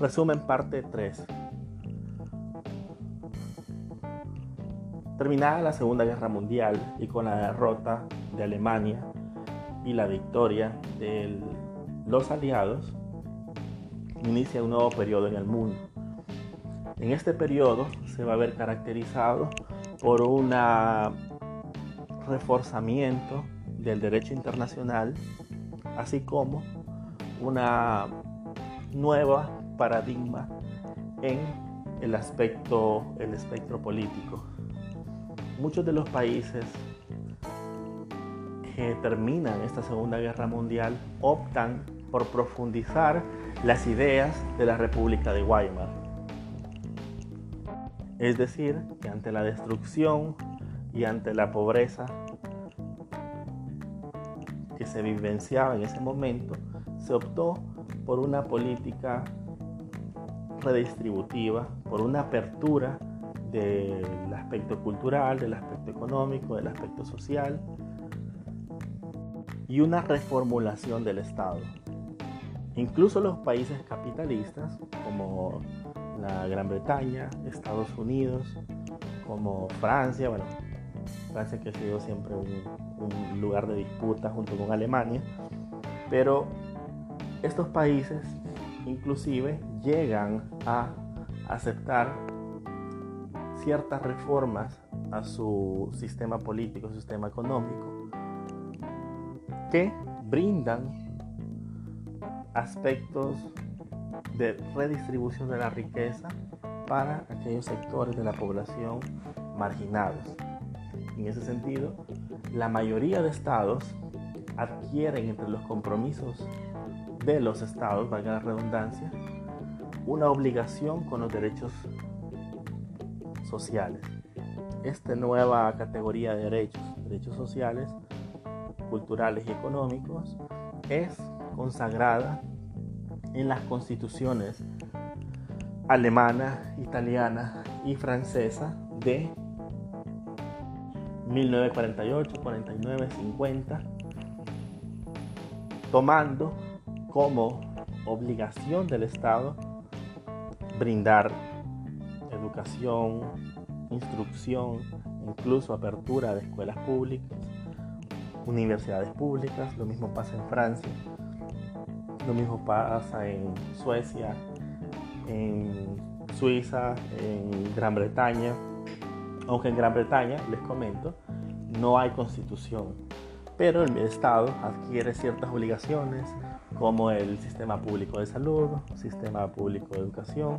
Resumen parte 3. Terminada la Segunda Guerra Mundial y con la derrota de Alemania y la victoria de los aliados, inicia un nuevo periodo en el mundo. En este periodo se va a ver caracterizado por un reforzamiento del derecho internacional, así como una nueva paradigma en el aspecto, el espectro político muchos de los países que terminan esta Segunda Guerra Mundial optan por profundizar las ideas de la República de Weimar. Es decir, que ante la destrucción y ante la pobreza que se vivenciaba en ese momento, se optó por una política redistributiva, por una apertura del aspecto cultural, del aspecto económico, del aspecto social y una reformulación del Estado. Incluso los países capitalistas como la Gran Bretaña, Estados Unidos, como Francia, bueno, Francia que ha sido siempre un, lugar de disputa junto con Alemania, pero estos países inclusive llegan a aceptar ciertas reformas a su sistema político, su sistema económico, que brindan aspectos de redistribución de la riqueza para aquellos sectores de la población marginados. En ese sentido, la mayoría de estados adquieren entre los compromisos de los estados, valga la redundancia, una obligación con los derechos sociales. Esta nueva categoría de derechos, derechos sociales, culturales y económicos, es consagrada en las constituciones alemana, italiana y francesa de 1948, 49, 50, tomando como obligación del Estado brindar educación, instrucción, incluso apertura de escuelas públicas, universidades públicas, lo mismo pasa en Francia, lo mismo pasa en Suecia, en Suiza, en Gran Bretaña, aunque en Gran Bretaña, les comento, no hay constitución, pero el Estado adquiere ciertas obligaciones como el sistema público de salud, sistema público de educación,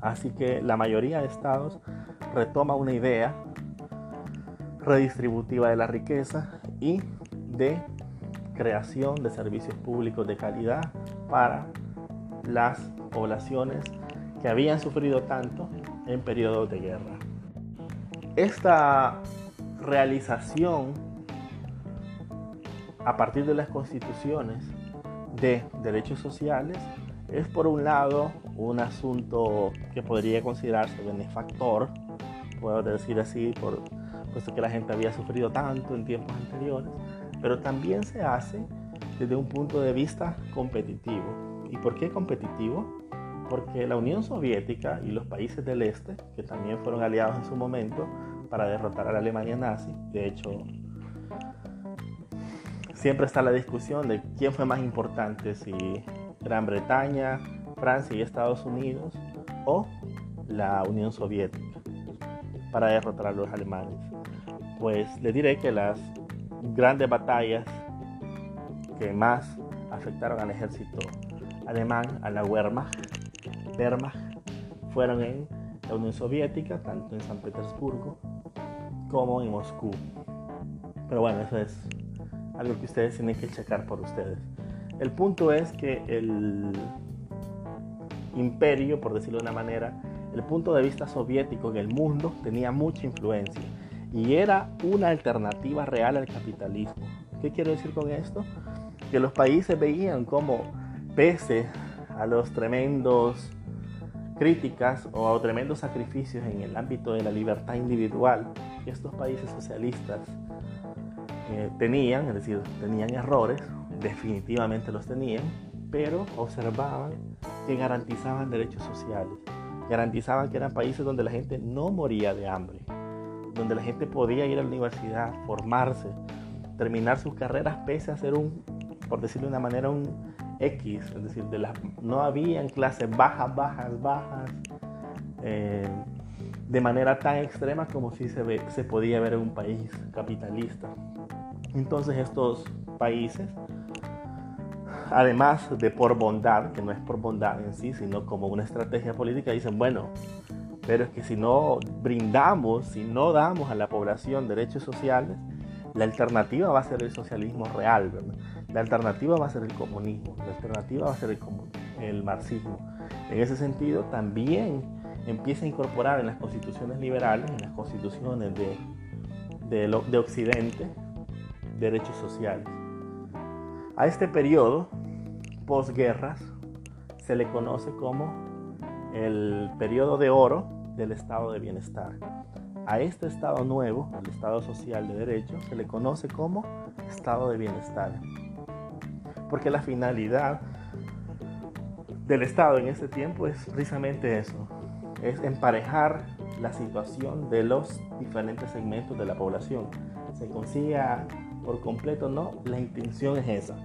Así que la mayoría de estados retoma una idea redistributiva de la riqueza y de creación de servicios públicos de calidad para las poblaciones que habían sufrido tanto en periodos de guerra. Esta realización a partir de las constituciones de derechos sociales es por un lado un asunto que podría considerarse benefactor, puedo decir así, por, puesto que la gente había sufrido tanto en tiempos anteriores, pero también se hace desde un punto de vista competitivo. ¿Y por qué competitivo? Porque la Unión Soviética y los países del este, que también fueron aliados en su momento para derrotar a la Alemania nazi, de hecho, siempre está la discusión de quién fue más importante, si Gran Bretaña, Francia y Estados Unidos o la Unión Soviética para derrotar a los alemanes. Pues les diré que las grandes batallas que más afectaron al ejército alemán, a la Wehrmacht, Wehrmacht fueron en la Unión Soviética, tanto en San Petersburgo como en Moscú. Pero bueno, eso es algo que ustedes tienen que checar por ustedes. El punto es que el imperio, por decirlo de una manera, el punto de vista soviético en el mundo tenía mucha influencia y era una alternativa real al capitalismo. ¿Qué quiero decir con esto? Que los países veían como, pese a los tremendos críticas o a tremendos sacrificios en el ámbito de la libertad individual estos países socialistas tenían, es decir, tenían errores, definitivamente los tenían, pero observaban que garantizaban derechos sociales, garantizaban que eran países donde la gente no moría de hambre, donde la gente podía ir a la universidad, formarse, terminar sus carreras pese a ser un, por decirlo de una manera, un X, es decir, no habían clases bajas, bajas, bajas, eh, de manera tan extrema como si se, se podía ver en un país capitalista. Entonces estos países, además de por bondad, que no es por bondad en sí, sino como una estrategia política, dicen, bueno, pero es que si no brindamos, si no damos a la población derechos sociales, la alternativa va a ser el socialismo real, La alternativa va a ser el comunismo, la alternativa va a ser el, el marxismo. En ese sentido, también empieza a incorporar en las constituciones liberales, en las constituciones de, de Occidente, derechos sociales. A este periodo, posguerras, se le conoce como el periodo de oro del estado de bienestar. A este estado nuevo, el estado social de derechos, se le conoce como estado de bienestar. Porque la finalidad del estado en este tiempo es precisamente eso, es emparejar la situación de los diferentes segmentos de la población. Se consiga por completo, no, la intención es esa.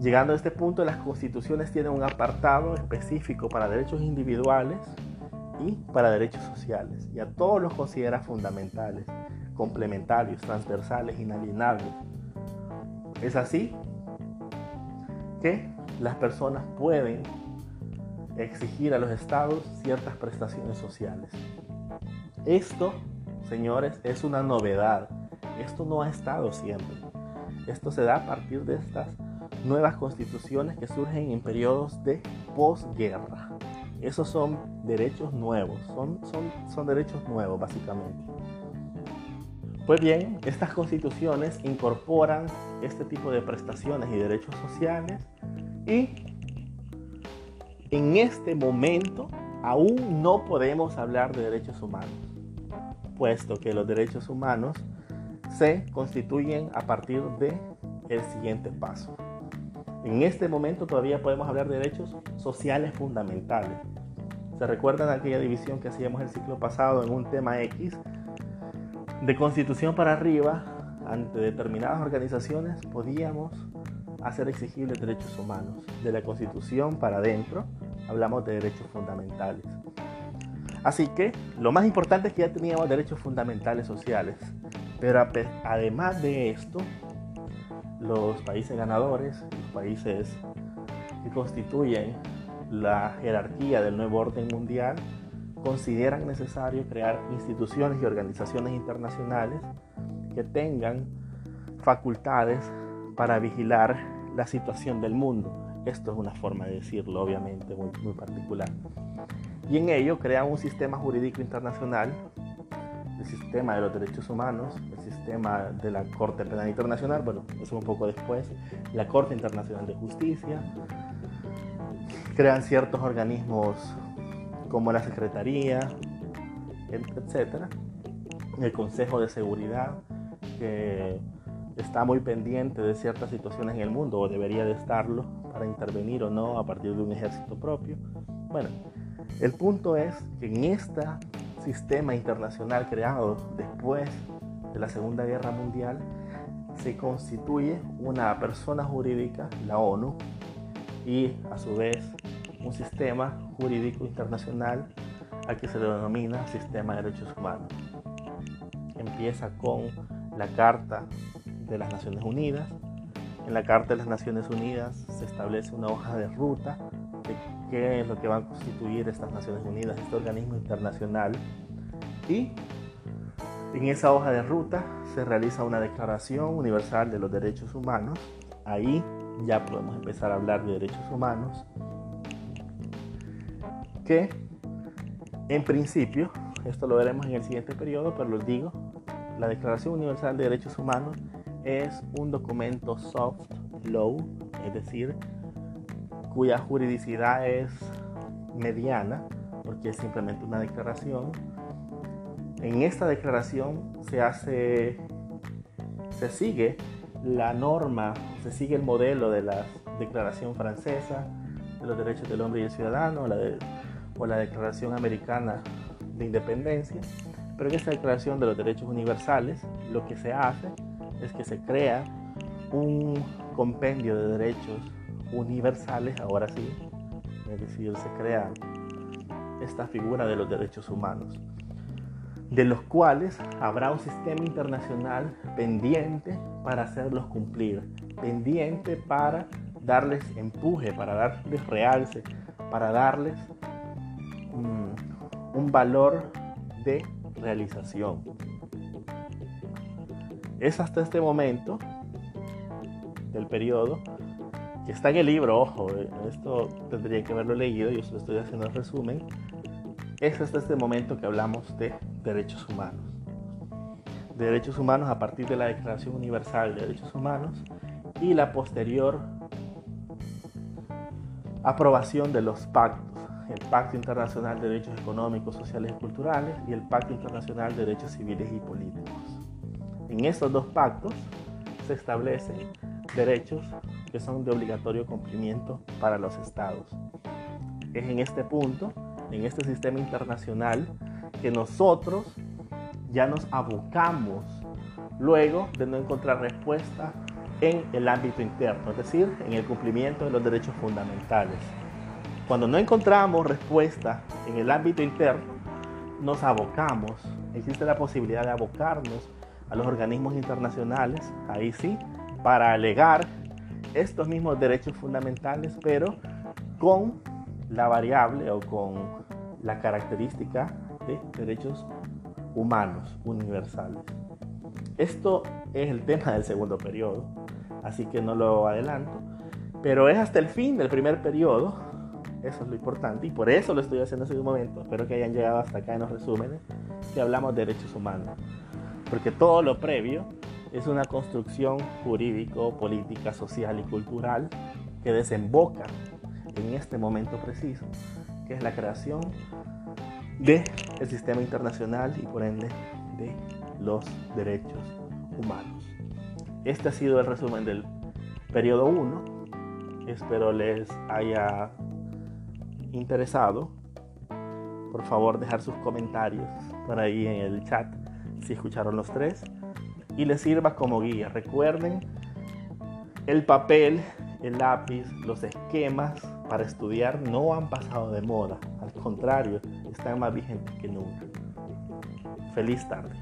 Llegando a este punto, las constituciones tienen un apartado específico para derechos individuales y para derechos sociales, y a todos los considera fundamentales, complementarios, transversales, inalienables. Es así que las personas pueden exigir a los estados ciertas prestaciones sociales. Esto, señores, es una novedad. Esto no ha estado siempre. Esto se da a partir de estas nuevas constituciones que surgen en periodos de posguerra. Esos son derechos nuevos, son, son, son derechos nuevos básicamente. Pues bien, estas constituciones incorporan este tipo de prestaciones y derechos sociales y en este momento aún no podemos hablar de derechos humanos, puesto que los derechos humanos se constituyen a partir de el siguiente paso. En este momento todavía podemos hablar de derechos sociales fundamentales. ¿Se recuerdan aquella división que hacíamos el ciclo pasado en un tema X? De constitución para arriba, ante determinadas organizaciones, podíamos hacer exigibles derechos humanos. De la constitución para adentro, hablamos de derechos fundamentales. Así que lo más importante es que ya teníamos derechos fundamentales sociales. Pero además de esto, los países ganadores, los países que constituyen la jerarquía del nuevo orden mundial, consideran necesario crear instituciones y organizaciones internacionales que tengan facultades para vigilar la situación del mundo. Esto es una forma de decirlo, obviamente, muy, muy particular. Y en ello crean un sistema jurídico internacional el sistema de los derechos humanos, el sistema de la Corte Penal Internacional, bueno, eso un poco después, la Corte Internacional de Justicia, crean ciertos organismos como la Secretaría, etcétera, el Consejo de Seguridad, que está muy pendiente de ciertas situaciones en el mundo, o debería de estarlo, para intervenir o no a partir de un ejército propio. Bueno, el punto es que en esta sistema internacional creado después de la Segunda Guerra Mundial, se constituye una persona jurídica, la ONU, y a su vez un sistema jurídico internacional al que se le denomina Sistema de Derechos Humanos. Empieza con la Carta de las Naciones Unidas. En la Carta de las Naciones Unidas se establece una hoja de ruta qué es lo que va a constituir estas Naciones Unidas, este organismo internacional. Y en esa hoja de ruta se realiza una Declaración Universal de los Derechos Humanos. Ahí ya podemos empezar a hablar de derechos humanos. Que en principio, esto lo veremos en el siguiente periodo, pero lo digo, la Declaración Universal de Derechos Humanos es un documento soft law, es decir, cuya juridicidad es mediana, porque es simplemente una declaración. En esta declaración se hace, se sigue la norma, se sigue el modelo de la declaración francesa, de los Derechos del Hombre y el Ciudadano o la Declaración Americana de Independencia, pero en esta Declaración de los Derechos Universales lo que se hace es que se crea un compendio de derechos universales, ahora sí, es decir, se crea esta figura de los derechos humanos, de los cuales habrá un sistema internacional pendiente para hacerlos cumplir, pendiente para darles empuje, para darles realce, para darles mm, un valor de realización. Es hasta este momento del periodo que está en el libro, ojo, eh, esto tendría que haberlo leído, yo solo estoy haciendo el resumen, es hasta este momento que hablamos de derechos humanos. De derechos humanos a partir de la Declaración Universal de Derechos Humanos y la posterior aprobación de los pactos, el Pacto Internacional de Derechos Económicos, Sociales y Culturales y el Pacto Internacional de Derechos Civiles y Políticos. En estos dos pactos se establecen derechos que son de obligatorio cumplimiento para los estados. Es en este punto, en este sistema internacional, que nosotros ya nos abocamos luego de no encontrar respuesta en el ámbito interno, es decir, en el cumplimiento de los derechos fundamentales. Cuando no encontramos respuesta en el ámbito interno, nos abocamos, existe la posibilidad de abocarnos a los organismos internacionales, ahí sí, para alegar estos mismos derechos fundamentales, pero con la variable o con la característica de derechos humanos universales. Esto es el tema del segundo periodo, así que no lo adelanto, pero es hasta el fin del primer periodo, eso es lo importante, y por eso lo estoy haciendo en ese momento, espero que hayan llegado hasta acá en los resúmenes, que hablamos de derechos humanos, porque todo lo previo es una construcción jurídico, política, social y cultural que desemboca en este momento preciso, que es la creación del el sistema internacional y por ende de los derechos humanos. Este ha sido el resumen del periodo 1. Espero les haya interesado. Por favor, dejar sus comentarios por ahí en el chat si escucharon los tres y les sirva como guía. Recuerden, el papel, el lápiz, los esquemas para estudiar no han pasado de moda. Al contrario, están más vigentes que nunca. Feliz tarde.